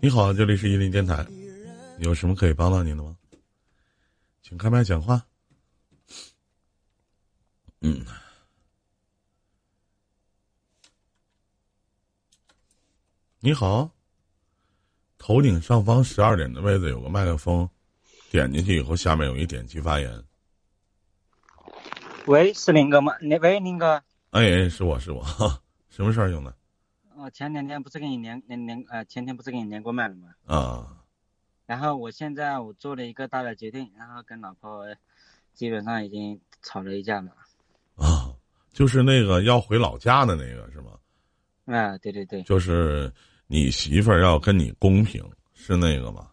你好，这里是伊林电台，有什么可以帮到您的吗？请开麦讲话。嗯，你好，头顶上方十二点的位置有个麦克风，点进去以后，下面有一点击发言。喂，是林哥吗？你喂，林哥。哎，是我是我，什么事儿，兄弟？我前两天不是跟你连连连呃，前天不是跟你连过麦了吗？啊。然后我现在我做了一个大的决定，然后跟老婆基本上已经吵了一架了。啊，就是那个要回老家的那个是吗？啊，对对对。就是你媳妇儿要跟你公平，是那个吗？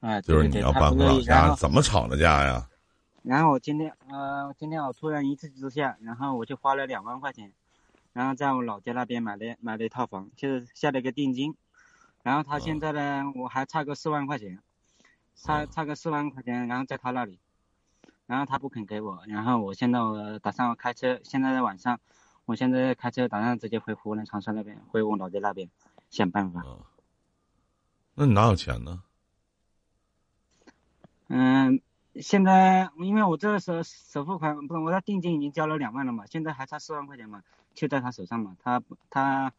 啊，就是你要搬回老家，怎么吵的架呀？然后我今天呃，今天我突然一气之下，然后我就花了两万块钱，然后在我老家那边买了买了一套房，就是下了一个定金。然后他现在呢，我还差个四万块钱，差差个四万块钱，然后在他那里，然后他不肯给我，然后我现在我打算开车，现在在晚上，我现在开车打算直接回湖南长沙那边，回我老家那边想办法。那你哪有钱呢？嗯，现在因为我这个时候首付款不是我的定金已经交了两万了嘛，现在还差四万块钱嘛，就在他手上嘛，他他。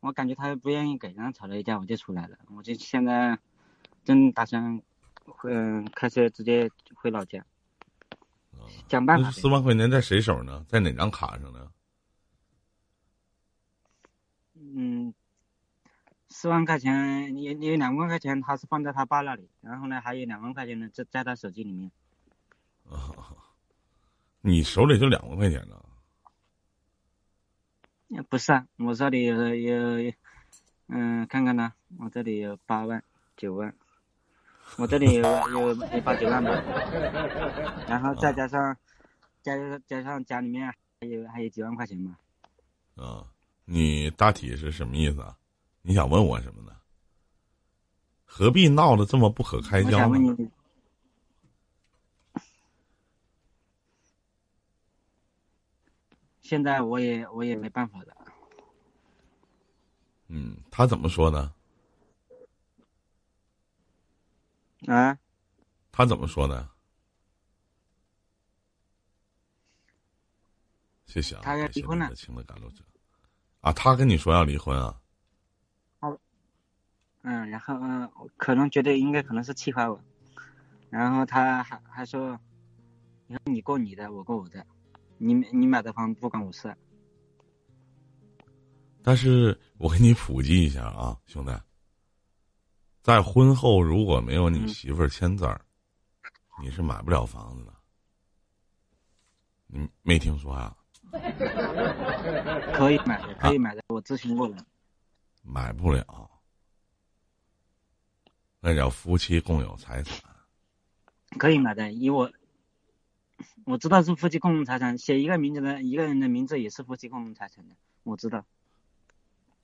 我感觉他不愿意给，然后吵了一架，我就出来了。我就现在正打算，嗯，开车直接回老家，想办法。四万块钱在谁手呢？在哪张卡上呢？嗯，四万块钱有有两万块钱，他是放在他爸那里，然后呢，还有两万块钱呢，在在他手机里面。啊，你手里就两万块钱呢？不是啊，我这里有有，嗯，看看呢，我这里有八万、九万，我这里有有有八九万吧，然后再加上，加加上家里面还有还有几万块钱嘛。啊，你大体是什么意思啊？你想问我什么呢？何必闹得这么不可开交呢？现在我也我也没办法的。嗯，他怎么说的？啊？他怎么说的？谢谢啊！他要离婚了。情的赶路者。啊，他跟你说要离婚啊？哦。嗯，然后嗯，可能觉得应该可能是气坏我，然后他还还说，你说你过你的，我过我的。你你买的房不管我事，但是我给你普及一下啊，兄弟，在婚后如果没有你媳妇儿签字儿，你是买不了房子的。你没听说啊？可以买，可以买的，我咨询过了。买不了，那叫夫妻共有财产。可以买的，以我。我知道是夫妻共同财产，写一个名字的一个人的名字也是夫妻共同财产的，我知道。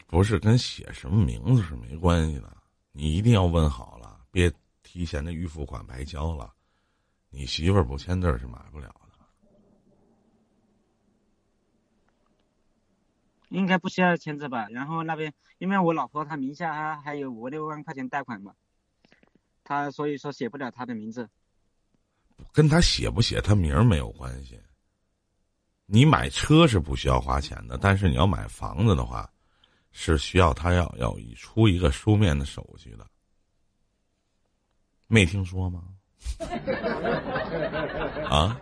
不是跟写什么名字是没关系的，你一定要问好了，别提前的预付款白交了。你媳妇儿不签字是买不了的。应该不需要签字吧？然后那边因为我老婆她名下还还有五六万块钱贷款嘛，她所以说写不了她的名字。跟他写不写他名儿没有关系。你买车是不需要花钱的，但是你要买房子的话，是需要他要要出一个书面的手续的。没听说吗？啊？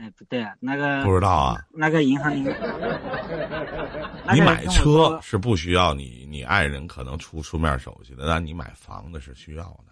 哎，不对啊，那个不知道啊。那个银行，你买车是不需要你你爱人可能出书面手续的，但你买房子是需要的。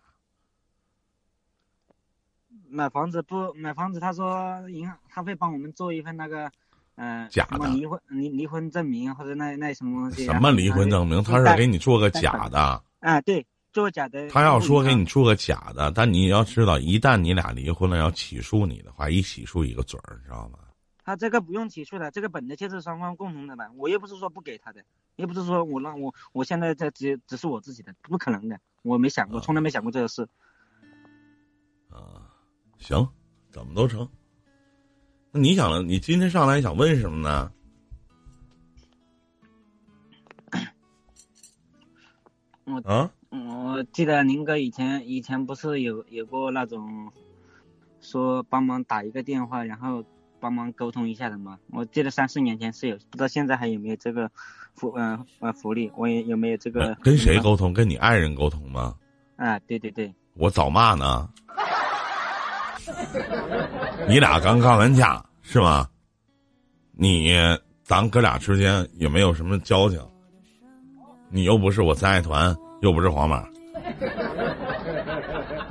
买房子不买房子，他说银行他会帮我们做一份那个，嗯，假的离婚离离婚证明或者那那什么东西。什么离婚证明？他是给你做个假的。啊，对，做假的。他要说给你做个假的，但你要知道，一旦你俩离婚了，要起诉你的话，一起诉一个准儿，知道吗？他这个不用起诉的，这个本来就是双方共同的嘛，我又不是说不给他的，又不是说我让我我现在这只只是我自己的，不可能的，我没想过，从来没想过这个事。啊。行，怎么都成。那你想，你今天上来想问什么呢？我啊，我记得林哥以前以前不是有有过那种说帮忙打一个电话，然后帮忙沟通一下的吗？我记得三四年前是有，不知道现在还有没有这个福嗯呃福利？我也有没有这个？跟谁沟通？跟你爱人沟通吗？啊，对对对。我找骂呢？你俩刚干完架是吗？你咱哥俩之间也没有什么交情。你又不是我三爱团，又不是皇马，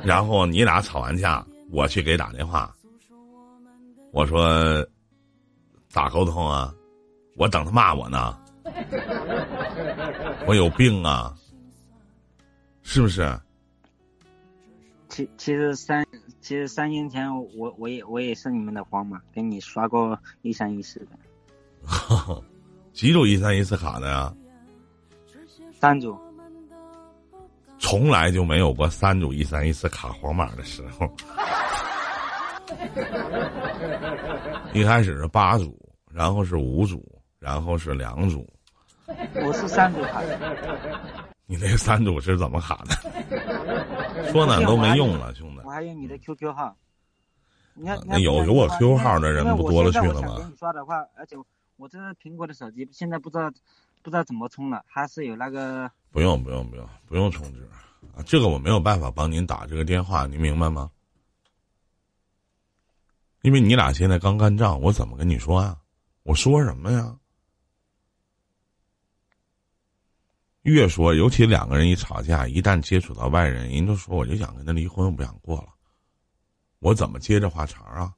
然后你俩吵完架，我去给打电话，我说咋沟通啊？我等他骂我呢，我有病啊，是不是？其其实三其实三年前我我也我也是你们的皇马，给你刷过一三一四的，几组一三一四卡的呀？三组，从来就没有过三组一三一四卡皇马的时候。一开始是八组，然后是五组，然后是两组。我是三组卡。你那三组是怎么卡的？说哪都没用了，兄弟。我还有你的 QQ 号。你看，那有有我 QQ 号的人不多了去了吗？给你刷的话，而且我这是苹果的手机，现在不知道。不知道怎么充了，还是有那个？不用不用不用不用充值，啊，这个我没有办法帮您打这个电话，您明白吗？因为你俩现在刚干仗，我怎么跟你说啊？我说什么呀？越说，尤其两个人一吵架，一旦接触到外人，人都说我就想跟他离婚，我不想过了。我怎么接这话茬啊？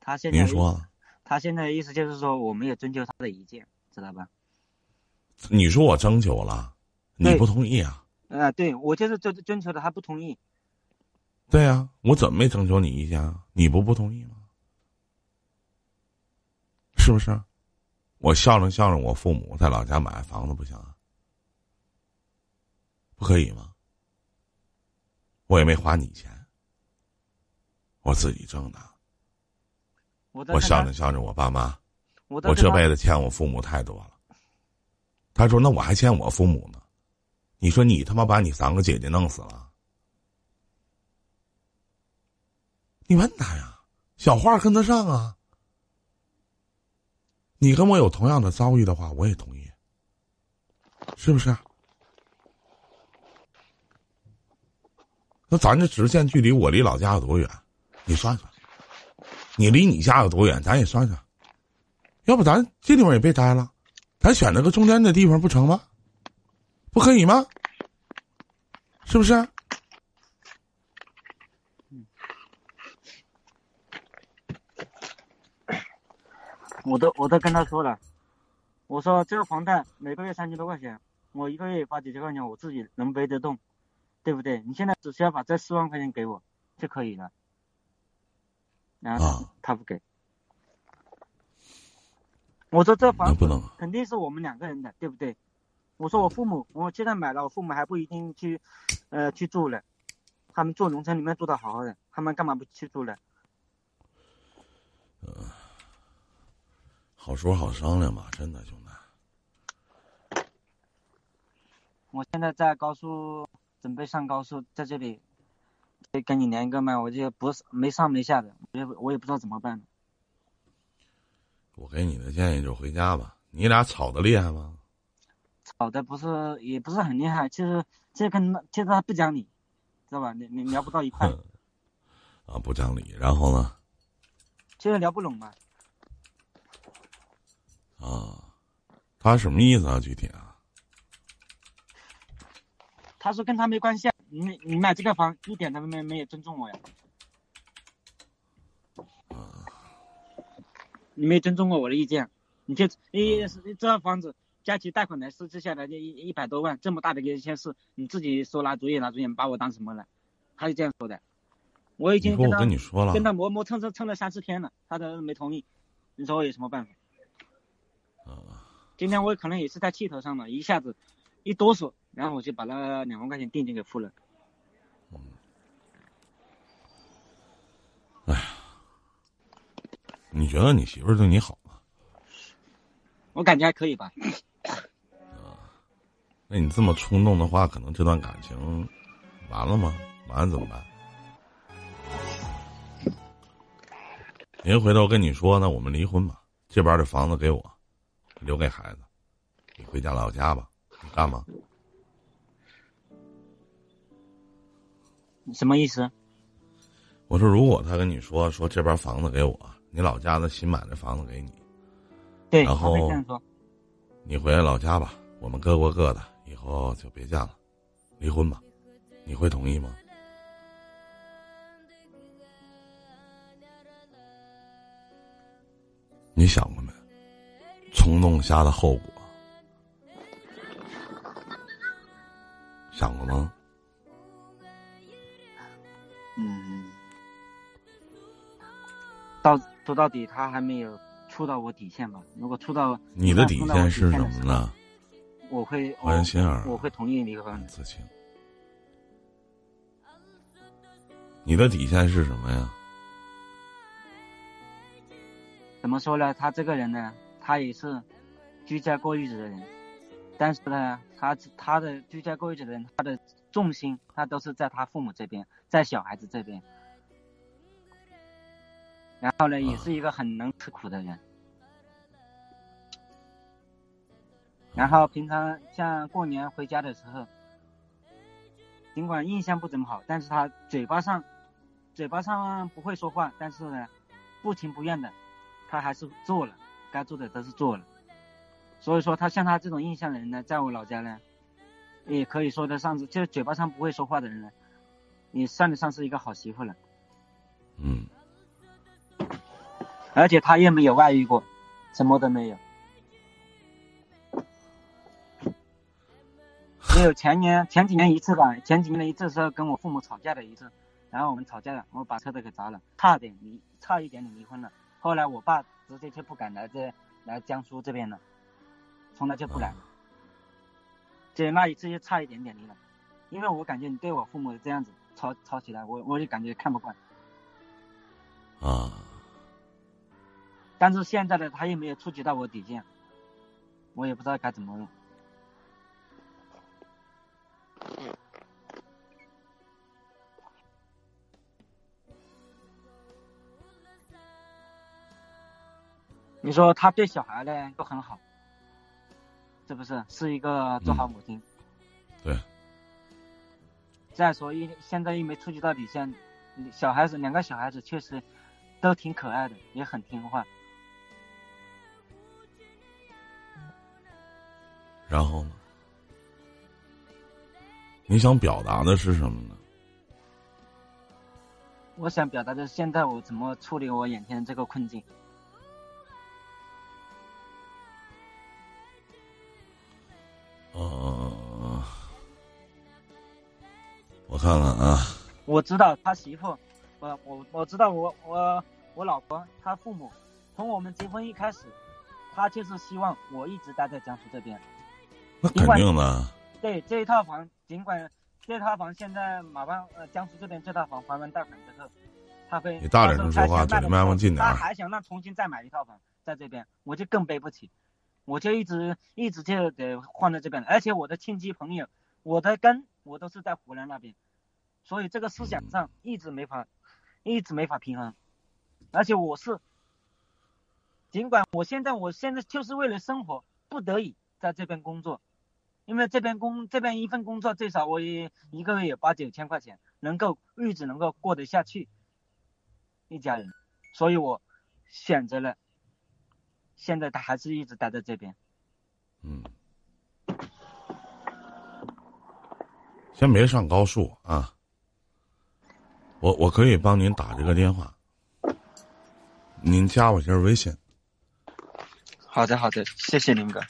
他现在您说。他现在的意思就是说，我没有征求他的意见，知道吧？你说我征求了，你不同意啊？啊，对，我就是征征求的，他不同意。对呀，我怎么没征求你意见啊？你不不同意吗？是不是？我孝顺孝顺我父母，在老家买房子不行啊？不可以吗？我也没花你钱，我自己挣的。我孝顺孝顺我爸妈，我这辈子欠我父母太多了。他说：“那我还欠我父母呢。”你说你他妈把你三个姐姐弄死了？你问他呀，小话跟得上啊。你跟我有同样的遭遇的话，我也同意，是不是？那咱这直线距离，我离老家有多远？你算算。你离你家有多远？咱也算算，要不咱这地方也别待了，咱选择个中间的地方不成吗？不可以吗？是不是？我都我都跟他说了，我说这个房贷每个月三千多块钱，我一个月花几千块钱，我自己能背得动，对不对？你现在只需要把这四万块钱给我就可以了。然后他不给，我说这房子肯定是我们两个人的，对不对？我说我父母，我现在买了，我父母还不一定去，呃，去住了，他们住农村里面住的好好的，他们干嘛不去住呢？嗯，好说好商量嘛，真的兄弟。我现在在高速，准备上高速，在这里。得跟你连个麦，我就不是没上没下的，我也我也不知道怎么办。我给你的建议就回家吧。你俩吵得厉害吗？吵的不是，也不是很厉害。其实，其实跟其实他不讲理，知道吧？你你聊不到一块。啊，不讲理。然后呢？其实聊不拢嘛。啊，他什么意思啊？具体啊？他说跟他没关系啊。你你买这个房一点都没没有尊重我呀？啊你没尊重过我的意见，你就一这套房子加起贷款来设置下来就一一百多万，这么大的一件事，你自己说拿主意拿主意，把我当什么了？他就这样说的。我已经跟他跟他磨磨蹭蹭蹭了三四天了，他都没同意。你说我有什么办法？今天我可能也是在气头上了，一下子一哆嗦。然后我就把那两万块钱定金给付了。嗯，哎呀，你觉得你媳妇儿对你好吗？我感觉还可以吧。那你这么冲动的话，可能这段感情完了吗？完了怎么办？您回头跟你说呢，我们离婚吧，这边的房子给我，留给孩子，你回家老家吧。你干嘛？什么意思？我说，如果他跟你说说这边房子给我，你老家的新买的房子给你，对，然后。你回来老家吧，我们各过各的，以后就别见了，离婚吧，你会同意吗？你想？冲动下的后果，想过吗？嗯，到说到底，他还没有触到我底线吧？如果触到你的底线是什？么呢？我会花园心儿啊我会同意离婚很。自清。你的底线是什么呀？怎么说呢？他这个人呢，他也是居家过日子的人，但是呢，他他的居家过日子的人，他的重心他都是在他父母这边，在小孩子这边。然后呢，也是一个很能吃苦的人。然后平常像过年回家的时候，尽管印象不怎么好，但是他嘴巴上，嘴巴上不会说话，但是呢，不情不愿的，他还是做了，该做的都是做了。所以说，他像他这种印象的人呢，在我老家呢，也可以说得上是，就是嘴巴上不会说话的人呢，也算得上是一个好媳妇了。嗯，而且他也没有外遇过，什么都没有。只有前年前几年一次吧，前几年的一次时候跟我父母吵架的一次，然后我们吵架了，我把车都给砸了，差点离差一点点离婚了。后来我爸直接就不敢来这来江苏这边了，从来就不来了。就那一次就差一点点离了，因为我感觉你对我父母这样子吵吵起来，我我就感觉看不惯。啊，但是现在的他又没有触及到我底线，我也不知道该怎么弄。你说他对小孩呢都很好，是不是？是一个做好母亲。对。再说一现在又没触及到底线，小孩子两个小孩子确实都挺可爱的，也很听话。然后呢？你想表达的是什么呢？我想表达的是，现在我怎么处理我眼前这个困境？我看看啊，我知道他媳妇，我我我知道我我我老婆她父母，从我们结婚一开始，他就是希望我一直待在江苏这边。那肯定的，对这一套房，尽管这套房现在马上呃江苏这边这套房还完贷款之后，他会你大点声说话，到时候嘴离麦克风近点他。还想让重新再买一套房在这边，我就更背不起，我就一直一直就得换到这边，而且我的亲戚朋友，我的根我都是在湖南那边，所以这个思想上一直没法，一直没法平衡，而且我是，尽管我现在我现在就是为了生活不得已在这边工作，因为这边工这边一份工作最少我也一个月有八九千块钱，能够日子能够过得下去，一家人，所以我选择了，现在他还是一直待在这边。嗯，先别上高速啊。我我可以帮您打这个电话，您加我一下微信，好的，好的，谢谢林哥。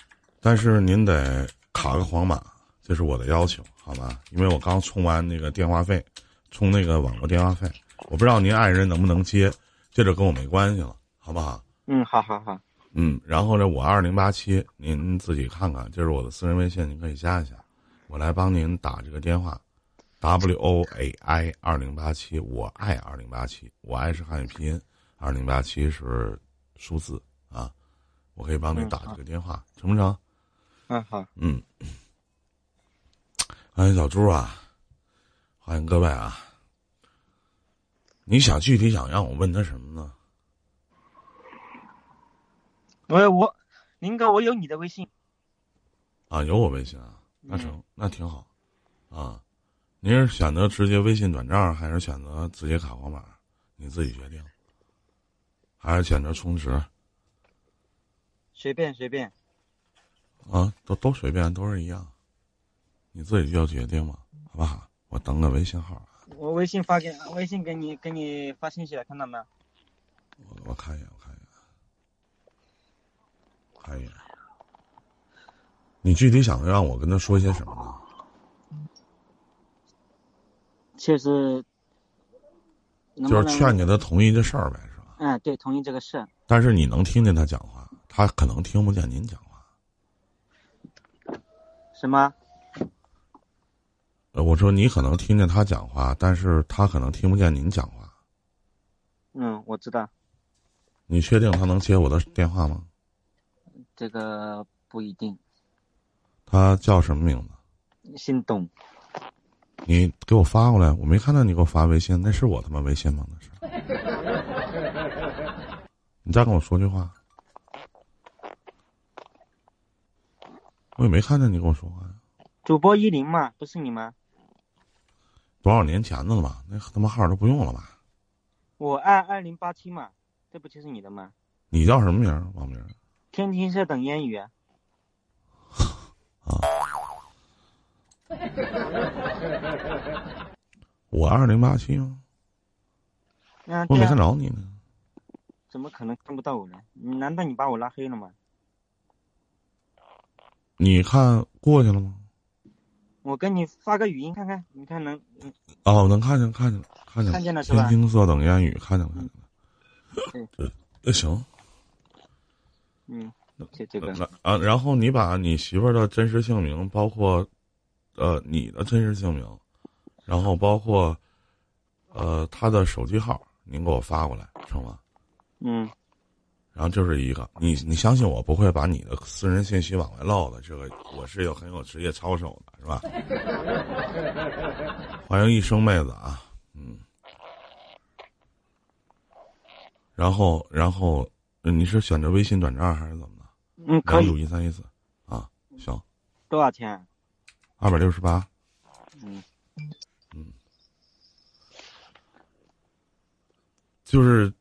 但是您得卡个黄码，这是我的要求，好吗？因为我刚充完那个电话费，充那个网络电话费，我不知道您爱人能不能接，这就跟我没关系了，好不好？嗯，好好好，嗯，然后呢，我二零八七，您自己看看，这是我的私人微信，您可以加一下，我来帮您打这个电话，W O A I 二零八七，我爱二零八七，我爱是汉语拼音，二零八七是数字啊，我可以帮你打这个电话，成不成？嗯好，嗯，欢迎小猪啊！欢迎各位啊！你想具体想让我问他什么呢？我我，林哥，我有你的微信。啊，有我微信啊，那成，那挺好。啊，您是选择直接微信转账，还是选择直接卡号码？你自己决定。还是选择充值？随便随便。啊，都都随便，都是一样。你自己就要决定嘛，好不好？我登个微信号。我微信发给微信给你给你发信息了，看到没有？我我看一眼，我看一眼，看一眼。你具体想让我跟他说些什么呢？就是，就是劝劝他同意这事儿呗，是吧？嗯，对，同意这个事。但是你能听见他讲话，他可能听不见您讲话。什么？呃，我说你可能听见他讲话，但是他可能听不见您讲话。嗯，我知道。你确定他能接我的电话吗？这个不一定。他叫什么名字？姓董。你给我发过来，我没看到你给我发微信，那是我他妈微信吗？那是。你再跟我说句话。我也没看见你跟我说话呀。主播一零嘛，不是你吗？多少年前的了吧？那他妈号都不用了吧？我二二零八七嘛，这不就是你的吗？你叫什么名？网名？天青色等烟雨。啊。我二零八七吗？我没看着你呢。怎么可能看不到我呢？你难道你把我拉黑了吗？你看过去了吗？我跟你发个语音看看，你看能？哦，能看见，看见了，看见了，看见了是吧？天青色等烟雨，看见了，看见了。对，那行。嗯，这这个啊，然后你把你媳妇儿的真实姓名，包括呃你的真实姓名，然后包括呃他的手机号，您给我发过来，成吗？嗯。然后就是一个，你你相信我不会把你的私人信息往外漏的，这个我是有很有职业操守的，是吧？欢迎一生妹子啊，嗯。然后然后你是选择微信转账还是怎么的？嗯，可以。九一三一四，啊，行。多少钱？二百六十八。嗯。嗯。就是。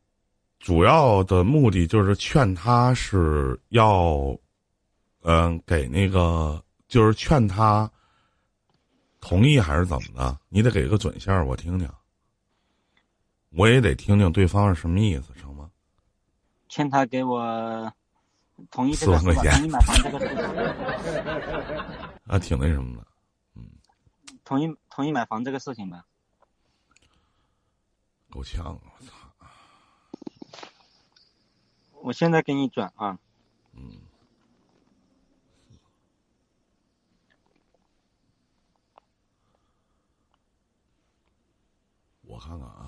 主要的目的就是劝他是要，嗯，给那个就是劝他同意还是怎么的？你得给个准信儿，我听听。我也得听听对方是什么意思，成吗？劝他给我同意四万块钱，同意买房这个事情。啊，挺那什么的，嗯。同意同意买房这个事情吧。够呛，我操！我现在给你转啊。嗯。我看看啊。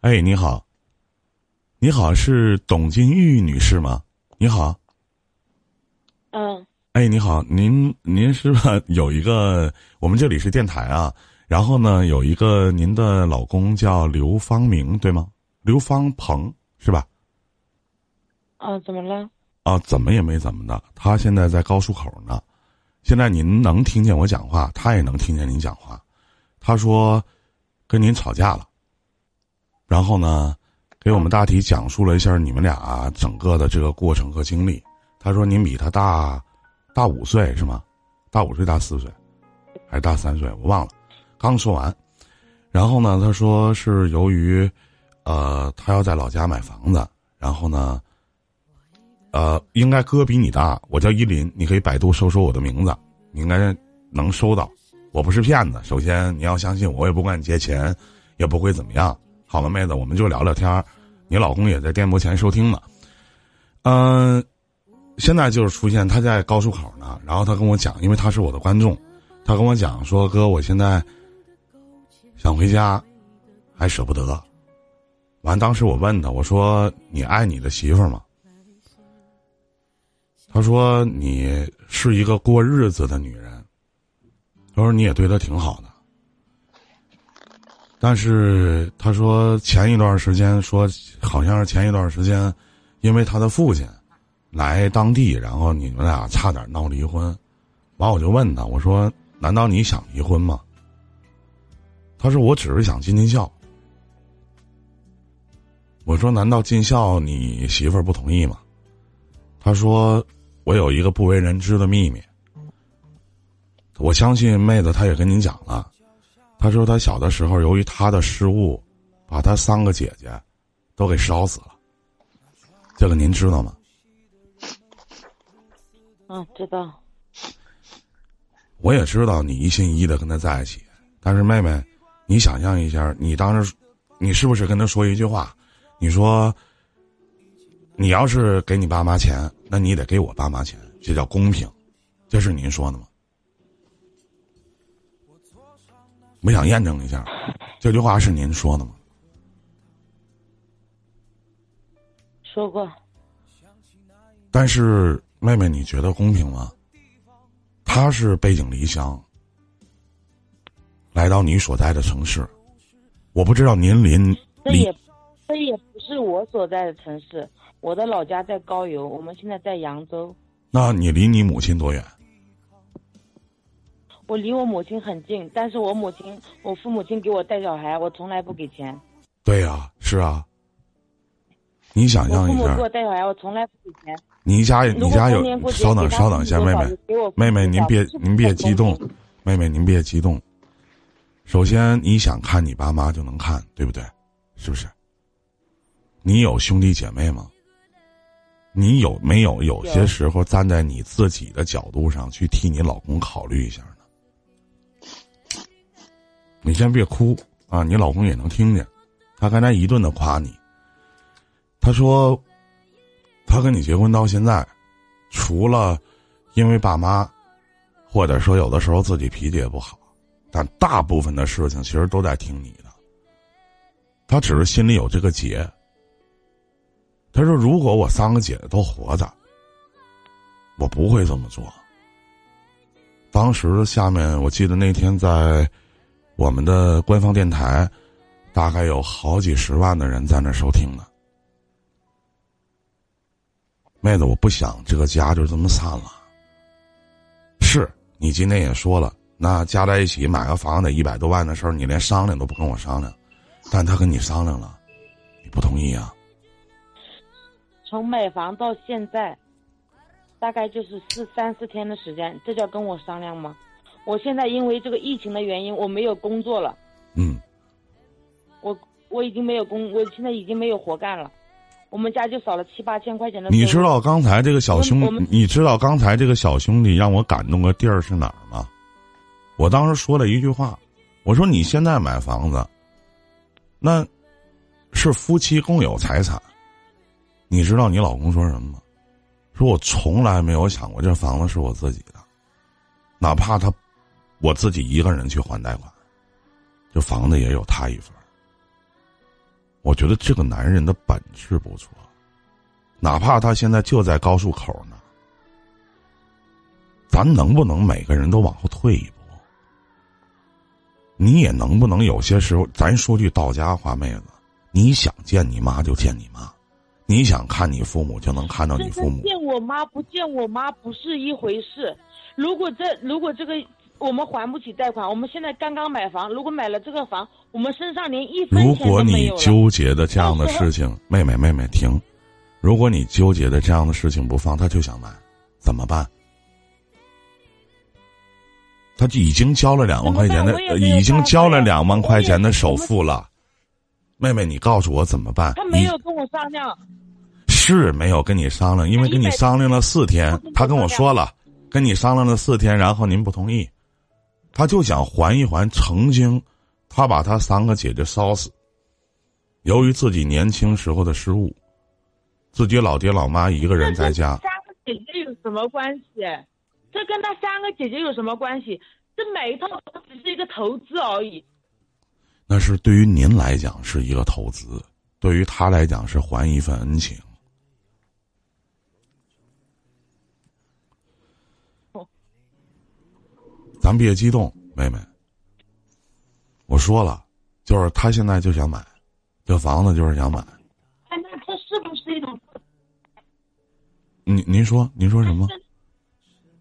哎，你好。你好，是董金玉女士吗？你好。嗯。哎，你好，您您是吧？有一个，我们这里是电台啊。然后呢，有一个您的老公叫刘方明，对吗？刘方鹏是吧？啊，怎么了？啊，怎么也没怎么的。他现在在高速口呢。现在您能听见我讲话，他也能听见您讲话。他说，跟您吵架了。然后呢？给我们大体讲述了一下你们俩整个的这个过程和经历。他说您比他大，大五岁是吗？大五岁大四岁，还是大三岁？我忘了。刚说完，然后呢，他说是由于，呃，他要在老家买房子，然后呢，呃，应该哥比你大。我叫依林，你可以百度搜搜我的名字，你应该能搜到。我不是骗子，首先你要相信我，也不管你借钱，也不会怎么样。好了，妹子，我们就聊聊天儿。你老公也在电波前收听呢。嗯，现在就是出现他在高速口呢，然后他跟我讲，因为他是我的观众，他跟我讲说：“哥，我现在想回家，还舍不得。”完，当时我问他：“我说你爱你的媳妇儿吗？”他说：“你是一个过日子的女人。”他说：“你也对她挺好的。”但是他说前一段时间说好像是前一段时间，因为他的父亲来当地，然后你们俩差点闹离婚。完我就问他，我说：“难道你想离婚吗？”他说：“我只是想尽尽孝。”我说：“难道尽孝你媳妇儿不同意吗？”他说：“我有一个不为人知的秘密。”我相信妹子，她也跟您讲了。他说他小的时候，由于他的失误，把他三个姐姐都给烧死了。这个您知道吗？嗯，知道。我也知道你一心一意的跟他在一起，但是妹妹，你想象一下，你当时，你是不是跟他说一句话？你说，你要是给你爸妈钱，那你得给我爸妈钱，这叫公平，这是您说的吗？我想验证一下，这句话是您说的吗？说过。但是妹妹，你觉得公平吗？他是背井离乡，来到你所在的城市，我不知道您临这也这也不是我所在的城市，我的老家在高邮，我们现在在扬州。那你离你母亲多远？我离我母亲很近，但是我母亲，我父母亲给我带小孩，我从来不给钱。对呀，是啊。你想象一下，父母给我带小孩，我从来不给钱。你家你家有？稍等稍等一下，妹妹，妹妹您别您别激动，妹妹您别激动。首先，你想看你爸妈就能看，对不对？是不是？你有兄弟姐妹吗？你有没有有些时候站在你自己的角度上去替你老公考虑一下？你先别哭啊！你老公也能听见，他刚才一顿的夸你。他说，他跟你结婚到现在，除了因为爸妈，或者说有的时候自己脾气也不好，但大部分的事情其实都在听你的。他只是心里有这个结。他说：“如果我三个姐姐都活着，我不会这么做。”当时下面我记得那天在。我们的官方电台，大概有好几十万的人在那收听呢。妹子，我不想这个家就这么散了。是你今天也说了，那加在一起买个房得一百多万的事儿，你连商量都不跟我商量，但他跟你商量了，你不同意啊？从买房到现在，大概就是四三四天的时间，这叫跟我商量吗？我现在因为这个疫情的原因，我没有工作了。嗯。我我已经没有工，我现在已经没有活干了。我们家就少了七八千块钱的。你知道刚才这个小兄，你知道刚才这个小兄弟让我感动的地儿是哪儿吗？我当时说了一句话，我说你现在买房子，那，是夫妻共有财产。你知道你老公说什么吗？说我从来没有想过这房子是我自己的，哪怕他。我自己一个人去还贷款，这房子也有他一份。我觉得这个男人的本事不错，哪怕他现在就在高速口呢，咱能不能每个人都往后退一步？你也能不能有些时候，咱说句到家话，妹子，你想见你妈就见你妈，你想看你父母就能看到你父母。见我妈不见我妈不是一回事。如果这如果这个。我们还不起贷款，我们现在刚刚买房。如果买了这个房，我们身上连一分钱如果你纠结的这样的事情，妹妹妹妹停。如果你纠结的这样的事情不放，他就想买，怎么办？他就已经交了两万块钱的，已经交了两万块钱的首付了。妹妹，你告诉我怎么办？他没有跟我商量。是没有跟你商量，因为跟你商量了四天，他跟我说了，跟你商量了四天，然后您不同意。他就想还一还曾经，他把他三个姐姐烧死。由于自己年轻时候的失误，自己老爹老妈一个人在家。三个姐姐有什么关系？这跟他三个姐姐有什么关系？这每一套房只是一个投资而已。那是对于您来讲是一个投资，对于他来讲是还一份恩情。咱别激动，妹妹。我说了，就是他现在就想买，这房子就是想买。哎，那这是不是一种？您您说您说什么？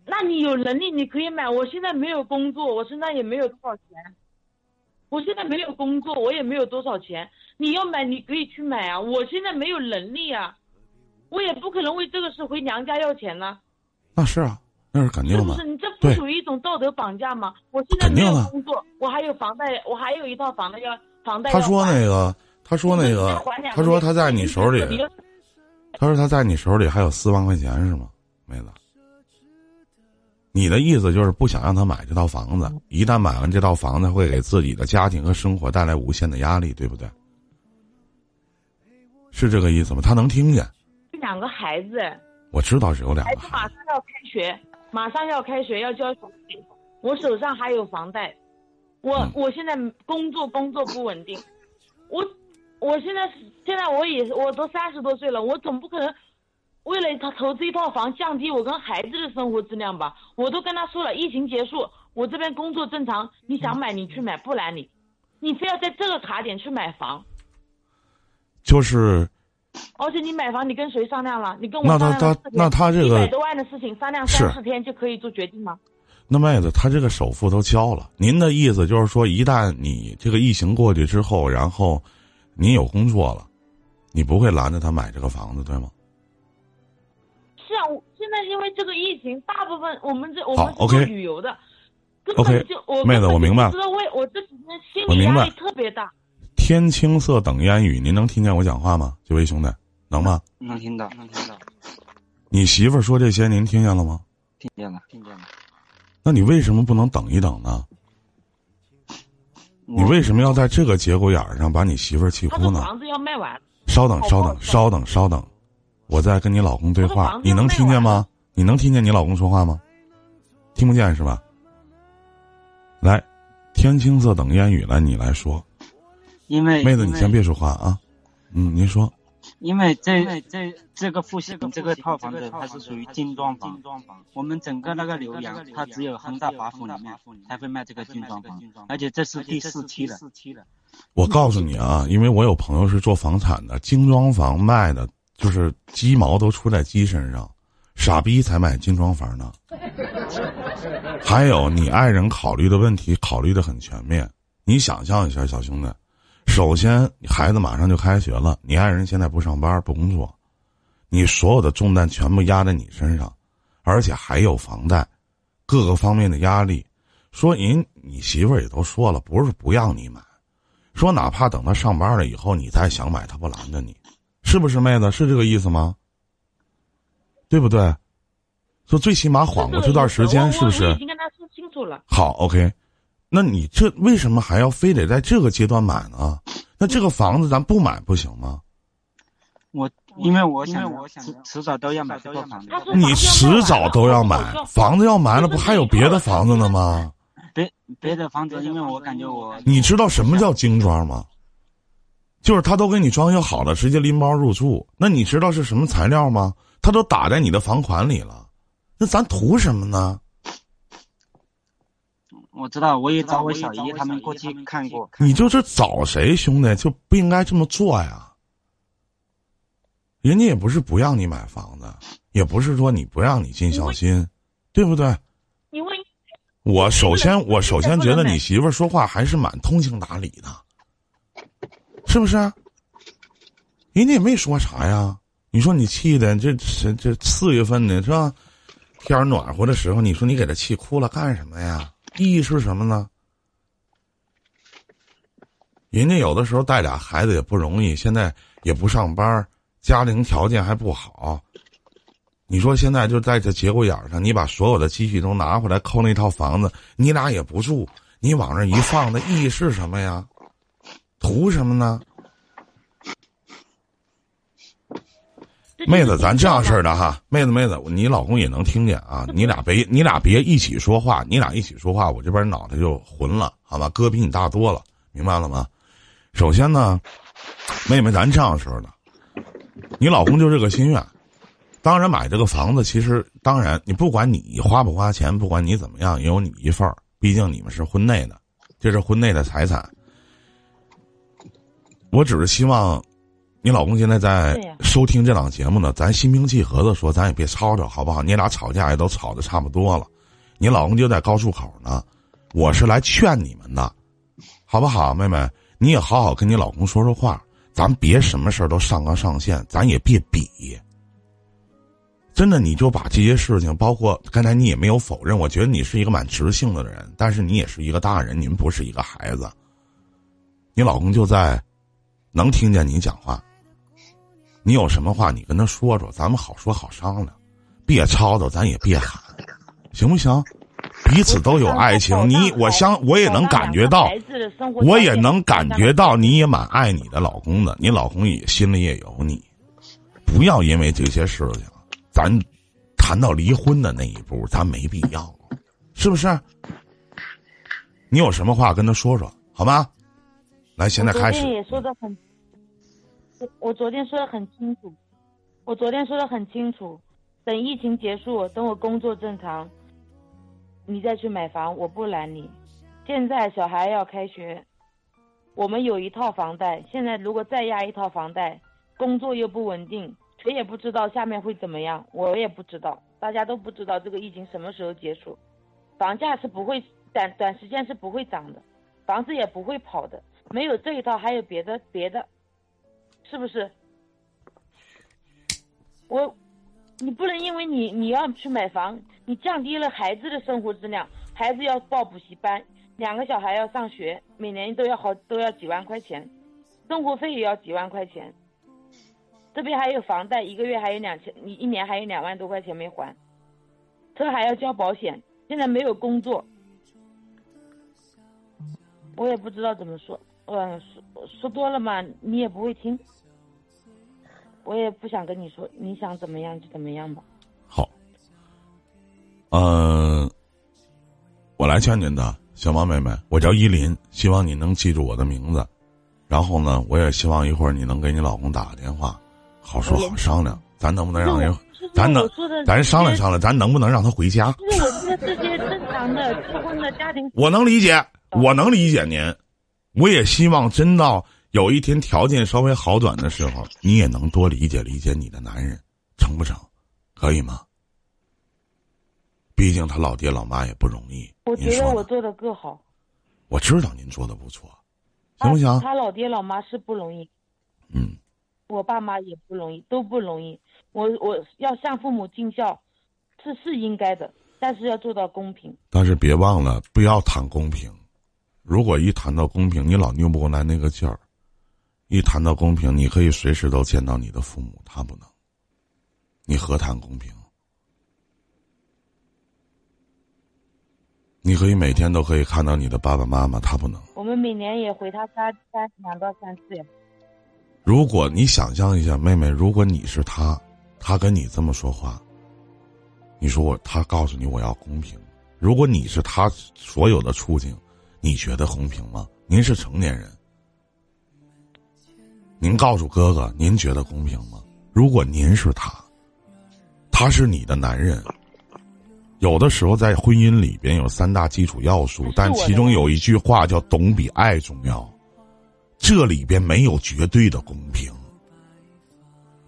那你有能力你可以买。我现在没有工作，我身上也没有多少钱。我现在没有工作，我也没有多少钱。你要买，你可以去买啊。我现在没有能力啊，我也不可能为这个事回娘家要钱呢、那是啊，那是肯定的是不是？。你这不属于一种道德绑架吗？我现在没有工作，我还有房贷，我还有一套房子要房贷要他说那个，他说那个他说他在你手里，他说他在你手里还有四万块钱是吗，妹子？你的意思就是不想让他买这套房子，一旦买完这套房子，会给自己的家庭和生活带来无限的压力，对不对？是这个意思吗？他能听见？两个孩子，我知道是有两孩个孩子，子马上要开学，马上要开学要交学费，我手上还有房贷，我、嗯我现在工作工作不稳定，我我现在现在我也我都三十多岁了，我总不可能为了他投资一套房降低我跟孩子的生活质量吧？我都跟他说了，疫情结束，我这边工作正常，你想买你去买，不拦你，你非要在这个卡点去买房。就是而且你买房，你跟谁商量了？你跟我那他他商量了四天那他这个一百多万的事情，商量三四天就可以做决定吗？那妹子，他这个首付都交了。您的意思就是说，一旦你这个疫情过去之后，然后您有工作了，你不会拦着他买这个房子，对吗？是啊，我现在因为这个疫情，大部分我们这我们是做旅游的，根本就我妹子我明白了不知道为我这几天心理压力特别大。天青色等烟雨，您能听见我讲话吗？这位兄弟，能吗？能听到，能听到，你媳妇儿说这些，您听见了吗？听见了，听见了。那你为什么不能等一等呢？你为什么要在这个节骨眼儿上把你媳妇儿气哭呢？房子要卖完，稍等，稍等，稍等，稍等，我在跟你老公对话你能听见吗？你能听见你老公说话吗？听不见是吧？来，天青色等烟雨，来你来说，因为妹子你先别说话啊，嗯，您说，因为这这这个复兴这个套房子，它是属于精装房。我们整个那个浏阳，它只有恒大华府里面才会卖这个精装房，而且这是第四期了。我告诉你啊，因为我有朋友是做房产的，精装房卖的就是鸡毛都出在鸡身上，傻逼才买精装房呢。还有你爱人考虑的问题考虑的很全面，你想象一下，小兄弟，首先孩子马上就开学了，你爱人现在不上班不工作，你所有的重担全部压在你身上，而且还有房贷，各个方面的压力。说人你媳妇儿也都说了，不是不让你买，说哪怕等他上班了以后，你再想买，他不拦着你，是不是妹子？是这个意思吗？对不对？说最起码缓过这段时间，是不是已？经跟他说清楚了。好，OK。那你这为什么还要非得在这个阶段买呢？那这个房子咱不买不行吗？我因为我想，迟迟早都要买这套房子。你迟早都要买房子，要买了，不还有别的房子呢吗？别别的房子，因为我感觉我你知道什么叫精装吗？就是他都给你装修好了，直接拎包入住。那你知道是什么材料吗？他都打在你的房款里了。那咱图什么呢？我知道，我也找我小姨他们过去看过。你就是找谁兄弟就不应该这么做呀。人家也不是不让你买房子，也不是说你不让你尽孝心，对不对？你问我首先，我首先觉得你媳妇儿说话还是蛮通情达理的，是不是？人家也没说啥呀。你说你气的这这这四月份的是吧？天儿暖和的时候，你说你给他气哭了干什么呀？意义是什么呢？人家有的时候带俩孩子也不容易，现在也不上班，家庭条件还不好。你说现在就在这节骨眼上，你把所有的积蓄都拿回来扣那套房子，你俩也不住，你往那一放，那意义是什么呀？图什么呢？妹子，咱这样式儿的哈，妹子妹子，你老公也能听见啊，你俩别你俩别一起说话，你俩一起说话，我这边脑袋就混了，好吧？哥比你大多了，明白了吗？首先呢，妹妹，咱这样式的，你老公就这个心愿，当然买这个房子，其实当然你不管你花不花钱，不管你怎么样，也有你一份儿，毕竟你们是婚内的，这是婚内的财产。我只是希望。你老公现在在收听这档节目呢，咱心平气和的说，咱也别吵吵，好不好？你俩吵架也都吵得差不多了，你老公就在高速口呢，我是来劝你们的，好不好，妹妹？你也好好跟你老公说说话，咱别什么事儿都上纲上线，咱也别比。真的，你就把这些事情，包括刚才你也没有否认，我觉得你是一个蛮直性的人，但是你也是一个大人，你们不是一个孩子。你老公就在，能听见你讲话。你有什么话，你跟他说说，咱们好说好商量，别吵吵，咱也别喊，行不行？彼此都有爱情，你我相我也能感觉到，我也能感觉到，你也蛮爱你的老公的，你老公也心里也有你，不要因为这些事情，咱谈到离婚的那一步，咱没必要，是不是？你有什么话跟他说说，好吗？来，现在开始。我昨天说的很清楚，我昨天说的很清楚，等疫情结束，等我工作正常，你再去买房，我不拦你。现在小孩要开学，我们有一套房贷，现在如果再压一套房贷，工作又不稳定，谁也不知道下面会怎么样，我也不知道，大家都不知道这个疫情什么时候结束，房价是不会短短时间是不会涨的，房子也不会跑的，没有这一套还有别的别的。是不是？我，你不能因为你你要去买房，你降低了孩子的生活质量。孩子要报补习班，两个小孩要上学，每年都要好都要几万块钱，生活费也要几万块钱。这边还有房贷，一个月还有两千，你一年还有两万多块钱没还。车还要交保险，现在没有工作，我也不知道怎么说。嗯，说说多了嘛，你也不会听。我也不想跟你说，你想怎么样就怎么样吧。好，嗯，我来劝您的小王妹妹，我叫依林，希望你能记住我的名字。然后呢，我也希望一会儿你能给你老公打个电话，好说好商量，咱能不能让人，咱能，咱商量商量，咱能不能让他回家？是我说这些正常的结婚的家庭，我能理解，我能理解您。我也希望真到有一天条件稍微好转的时候，你也能多理解理解你的男人，成不成？可以吗？毕竟他老爹老妈也不容易。我觉得我做的更好。我知道您做的不错，行不行？他老爹老妈是不容易。嗯。我爸妈也不容易，都不容易。我我要向父母尽孝，是是应该的，但是要做到公平。但是别忘了，不要谈公平。如果一谈到公平，你老扭不过来那个劲儿；一谈到公平，你可以随时都见到你的父母，他不能。你何谈公平？你可以每天都可以看到你的爸爸妈妈，他不能。我们每年也回他家三两到三次。如果你想象一下，妹妹，如果你是他，他跟你这么说话，你说我，他告诉你我要公平。如果你是他所有的处境。你觉得公平吗？您是成年人，您告诉哥哥，您觉得公平吗？如果您是他，他是你的男人，有的时候在婚姻里边有三大基础要素，但其中有一句话叫“懂比爱重要”，这里边没有绝对的公平。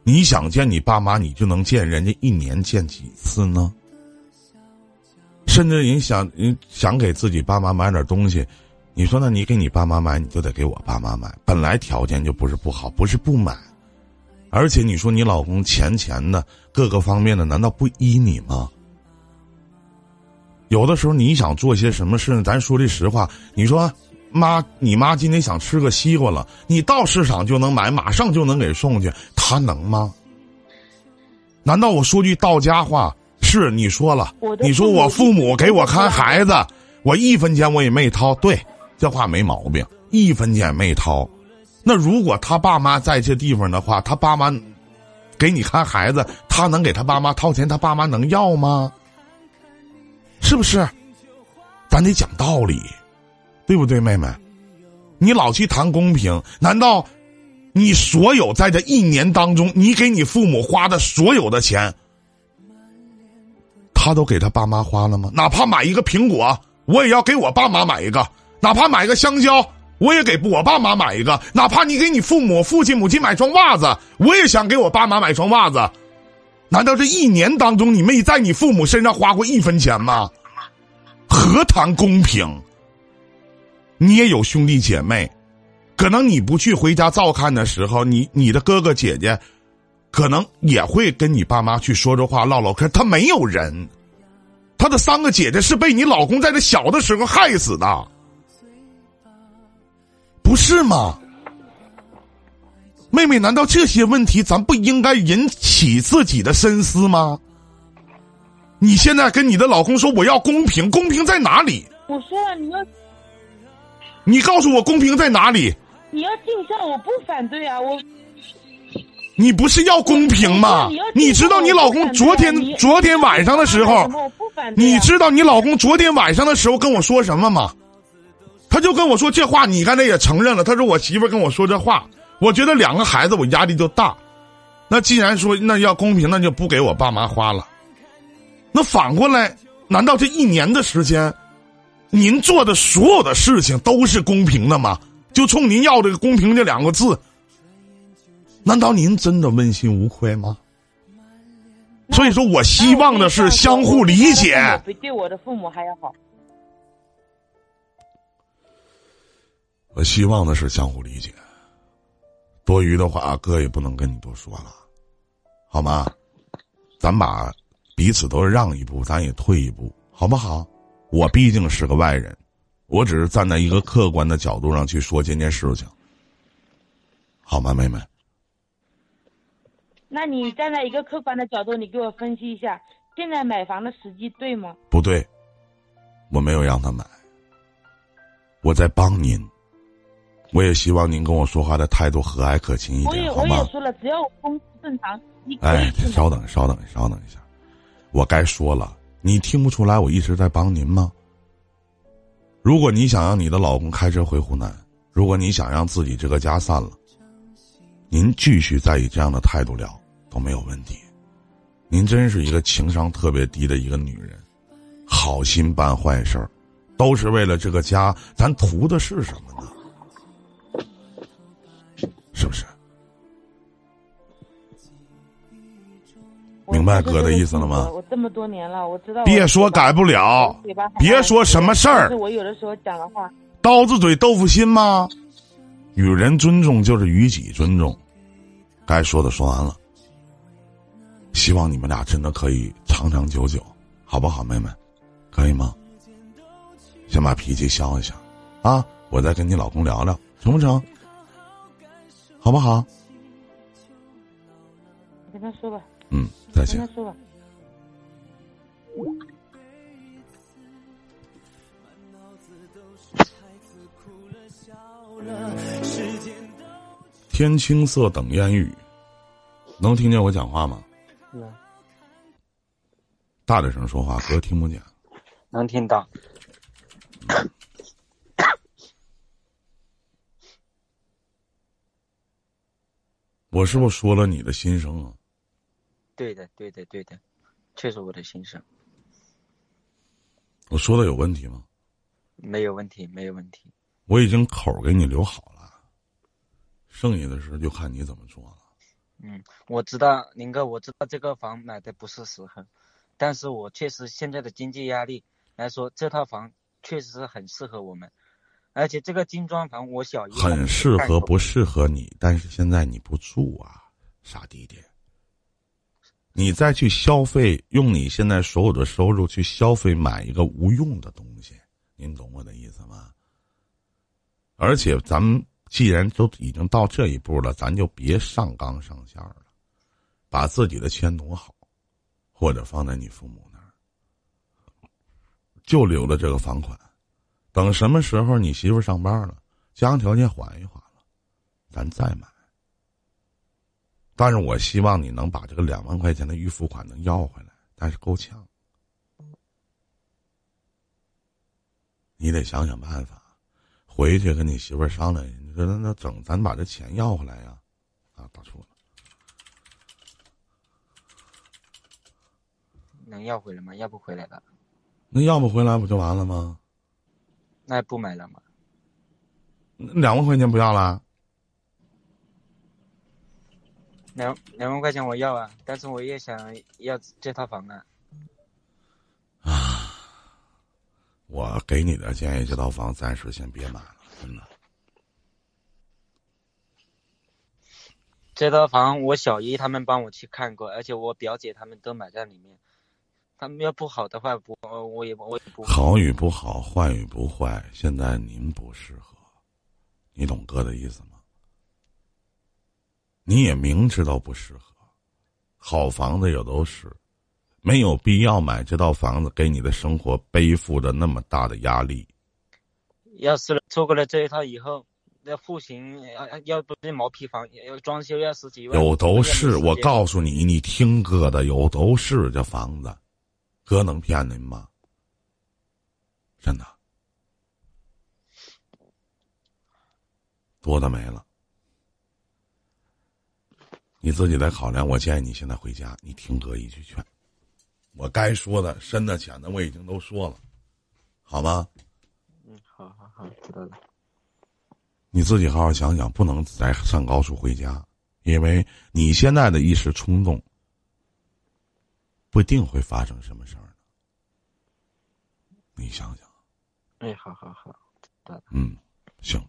你想见你爸妈，你就能见人家一年见几次呢？甚至你想你想给自己爸妈买点东西，你说那你给你爸妈买，你就得给我爸妈买。本来条件就不是不好，不是不买，而且你说你老公钱钱的各个方面的，难道不依你吗？有的时候你想做些什么事，咱说句实话，你说妈，你妈今天想吃个西瓜了，你到市场就能买，马上就能给送去，她能吗？难道我说句到家话？是你说了，你说我父母给我看孩子，我一分钱我也没掏。对，这话没毛病，一分钱没掏。那如果他爸妈在这地方的话，他爸妈给你看孩子，他能给他爸妈掏钱，他爸妈能要吗？是不是？咱得讲道理，对不对，妹妹？你老去谈公平，难道你所有在这一年当中，你给你父母花的所有的钱，他都给他爸妈花了吗？哪怕买一个苹果，我也要给我爸妈买一个；哪怕买个香蕉，我也给我爸妈买一个；哪怕你给你父母、父亲、母亲买双袜子，我也想给我爸妈买双袜子。难道这一年当中，你没在你父母身上花过一分钱吗？何谈公平？你也有兄弟姐妹，可能你不去回家照看的时候，你你的哥哥姐姐，可能也会跟你爸妈去说说话、唠唠嗑。他没有人，他的三个姐姐是被你老公在这小的时候害死的，不是吗？妹妹，难道这些问题咱不应该引起自己的深思吗？你现在跟你的老公说我要公平，公平在哪里？我说了，你要你告诉我公平在哪里？你要尽孝，我不反对啊，我你不是要公平吗你？你知道你老公昨天昨天晚上的时候，你知道你老公昨天晚上的时候跟我说什么吗？他就跟我说这话，你刚才也承认了。他说我媳妇跟我说这话，我觉得两个孩子我压力就大。那既然说那要公平，那就不给我爸妈花了。那反过来，难道这一年的时间，您做的所有的事情都是公平的吗？就冲您要这个公平这两个字，难道您真的问心无愧吗？所以说我希望的是相互理解。比对我的父母还要好。我希望的是相互理解。多余的话，哥也不能跟你多说了，好吗？咱把彼此都让一步，咱也退一步，好不好？我毕竟是个外人，我只是站在一个客观的角度上去说这件事情，好吗，妹妹？那你站在一个客观的角度，你给我分析一下，现在买房的时机对吗？不对，我没有让他买，我在帮您。我也希望您跟我说话的态度和蔼可亲一点，好吗我也？说了，只要我公司正常，你哎。稍等，稍等，稍等一下，我该说了，你听不出来我一直在帮您吗？如果你想让你的老公开车回湖南，如果你想让自己这个家散了，您继续再以这样的态度聊都没有问题。您真是一个情商特别低的一个女人，好心办坏事儿，都是为了这个家，咱图的是什么呢？是不是？明白哥的意思了吗我这么多年了，我知道。别说改不了别说什么事儿我有的时候讲的话，刀子嘴豆腐心吗？与人尊重就是与己尊重，该说的说完了。希望你们俩真的可以长长久久，好不好，妹妹？可以吗？先把脾气消一下，啊，我再跟你老公聊聊，成不成？好不好？你跟他说吧，嗯，再跟见他。说吧。天青色等烟雨，能听见我讲话吗？嗯，大点声说话，哥听不见。能听到。我是不是说了你的心声啊？对的，对的，对的，确实我的心声我说的有问题吗？没有问题，没有问题。我已经口儿给你留好了，剩下的事就看你怎么做了。嗯，我知道林哥，我知道这个房买的不是时候，但是我确实现在的经济压力来说，这套房确实是很适合我们，而且这个精装房我小姨很适合不适合你，但是现在你不住啊，傻弟弟。你再去消费，用你现在所有的收入去消费买一个无用的东西，您懂我的意思吗？而且咱们既然都已经到这一步了，咱就别上纲上线了，把自己的钱挪好，或者放在你父母那儿，就留了这个房款。等什么时候你媳妇儿上班了，家庭条件缓一缓了，咱再买。但是我希望你能把这个两万块钱的预付款能要回来，但是够呛。你得想想办法，回去跟你媳妇儿商量。你说那那整，咱把这钱要回来呀？啊，打错了。能要回来吗？要不回来了。那要不回来不就完了吗？那不买了吗？两万块钱不要了？两两万块钱我要啊，但是我也想要这套房啊。啊，我给你的建议，这套房暂时先别买了，真的。这套房我小姨他们帮我去看过，而且我表姐他们都买在里面。他们要不好的话，不，我也我也不。好与不好，坏与不坏，现在您不适合，你懂哥的意思吗？你也明知道不适合，好房子也都是，没有必要买这套房子，给你的生活背负着那么大的压力。要是错过了这一套以后，那户型要要不是毛坯房，要装修要十几万。有都是，我告诉你，你听哥的，有都是这房子。哥能骗您吗？真的，多的没了。你自己再考量。我建议你现在回家，你听哥一句劝。我该说的深的浅的我已经都说了，好吗？嗯，好好好，知道了。你自己好好想想，不能再上高速回家，因为你现在的一时冲动。不一定会发生什么事儿呢，你想想。哎，好好好，嗯，行。